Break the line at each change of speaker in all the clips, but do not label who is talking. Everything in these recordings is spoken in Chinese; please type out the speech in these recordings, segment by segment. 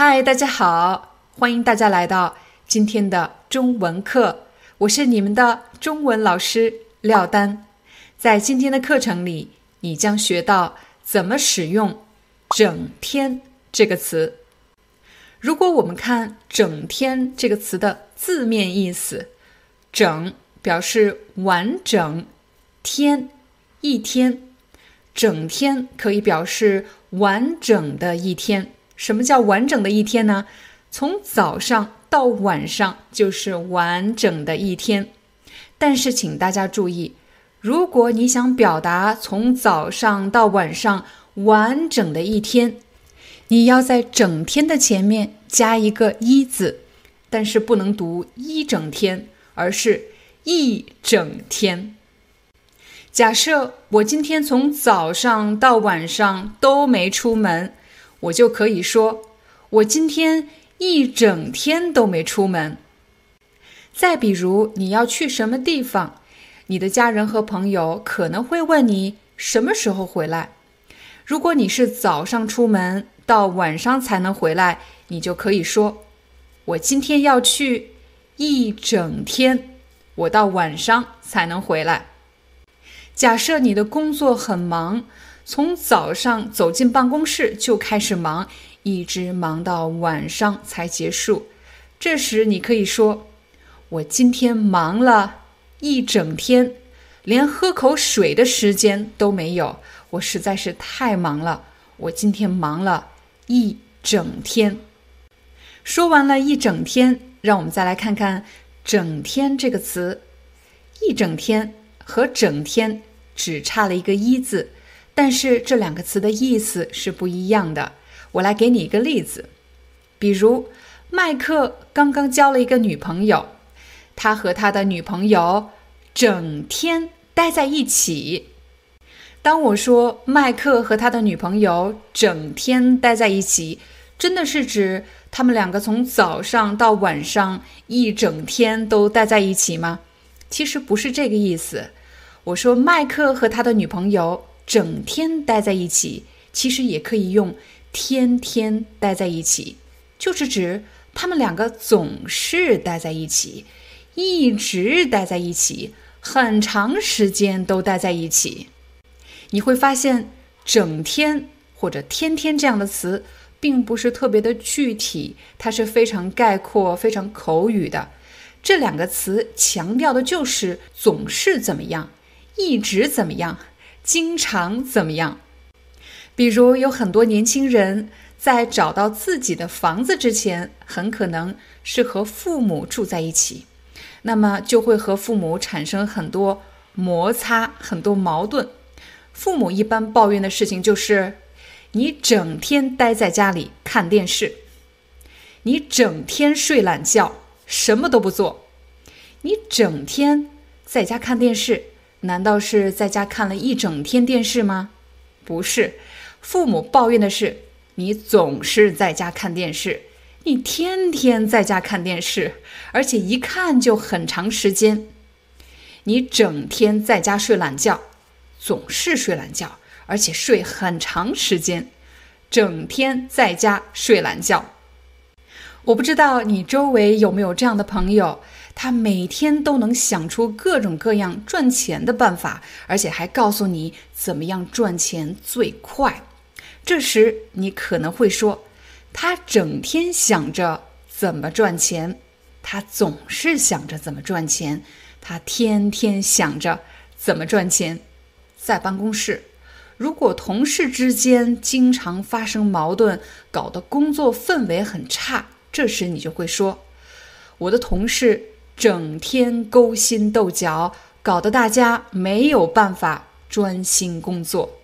嗨，大家好，欢迎大家来到今天的中文课，我是你们的中文老师廖丹。在今天的课程里，你将学到怎么使用“整天”这个词。如果我们看“整天”这个词的字面意思，“整”表示完整，“天”一天，整天可以表示完整的一天。什么叫完整的一天呢？从早上到晚上就是完整的一天。但是，请大家注意，如果你想表达从早上到晚上完整的一天，你要在“整天”的前面加一个“一”字，但是不能读“一整天”，而是一整天。假设我今天从早上到晚上都没出门。我就可以说，我今天一整天都没出门。再比如，你要去什么地方，你的家人和朋友可能会问你什么时候回来。如果你是早上出门，到晚上才能回来，你就可以说，我今天要去一整天，我到晚上才能回来。假设你的工作很忙。从早上走进办公室就开始忙，一直忙到晚上才结束。这时你可以说：“我今天忙了一整天，连喝口水的时间都没有。我实在是太忙了，我今天忙了一整天。”说完了一整天，让我们再来看看“整天”这个词。一整天和整天只差了一个“一”字。但是这两个词的意思是不一样的。我来给你一个例子，比如麦克刚刚交了一个女朋友，他和他的女朋友整天待在一起。当我说麦克和他的女朋友整天待在一起，真的是指他们两个从早上到晚上一整天都待在一起吗？其实不是这个意思。我说麦克和他的女朋友。整天待在一起，其实也可以用“天天待在一起”，就是指他们两个总是待在一起，一直待在一起，很长时间都待在一起。你会发现，“整天”或者“天天”这样的词，并不是特别的具体，它是非常概括、非常口语的。这两个词强调的就是总是怎么样，一直怎么样。经常怎么样？比如有很多年轻人在找到自己的房子之前，很可能是和父母住在一起，那么就会和父母产生很多摩擦、很多矛盾。父母一般抱怨的事情就是：你整天待在家里看电视，你整天睡懒觉，什么都不做，你整天在家看电视。难道是在家看了一整天电视吗？不是，父母抱怨的是你总是在家看电视，你天天在家看电视，而且一看就很长时间。你整天在家睡懒觉，总是睡懒觉，而且睡很长时间，整天在家睡懒觉。我不知道你周围有没有这样的朋友。他每天都能想出各种各样赚钱的办法，而且还告诉你怎么样赚钱最快。这时你可能会说，他整天想着怎么赚钱，他总是想着怎么赚钱，他天天想着怎么赚钱。在办公室，如果同事之间经常发生矛盾，搞得工作氛围很差，这时你就会说，我的同事。整天勾心斗角，搞得大家没有办法专心工作。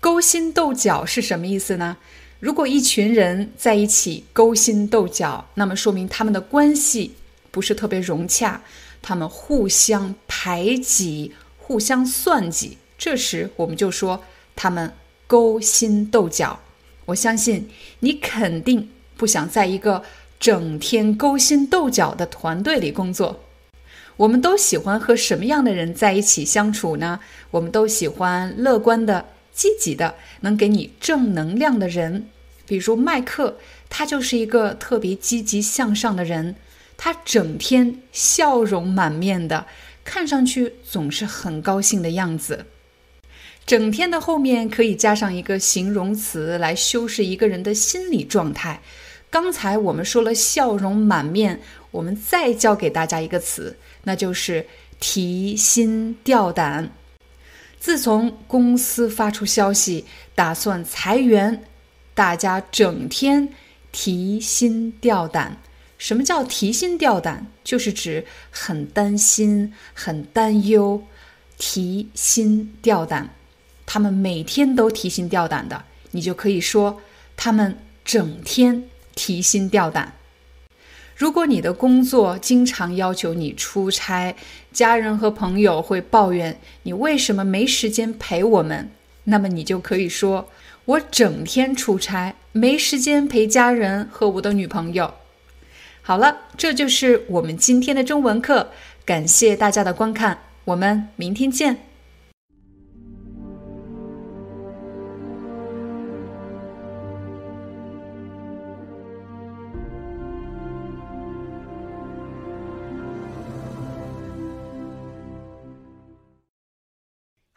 勾心斗角是什么意思呢？如果一群人在一起勾心斗角，那么说明他们的关系不是特别融洽，他们互相排挤、互相算计。这时我们就说他们勾心斗角。我相信你肯定不想在一个整天勾心斗角的团队里工作。我们都喜欢和什么样的人在一起相处呢？我们都喜欢乐观的、积极的，能给你正能量的人。比如麦克，他就是一个特别积极向上的人，他整天笑容满面的，看上去总是很高兴的样子。整天的后面可以加上一个形容词来修饰一个人的心理状态。刚才我们说了笑容满面，我们再教给大家一个词，那就是提心吊胆。自从公司发出消息打算裁员。大家整天提心吊胆。什么叫提心吊胆？就是指很担心、很担忧，提心吊胆。他们每天都提心吊胆的，你就可以说他们整天提心吊胆。如果你的工作经常要求你出差，家人和朋友会抱怨你为什么没时间陪我们，那么你就可以说。我整天出差，没时间陪家人和我的女朋友。好了，这就是我们今天的中文课，感谢大家的观看，我们明天见。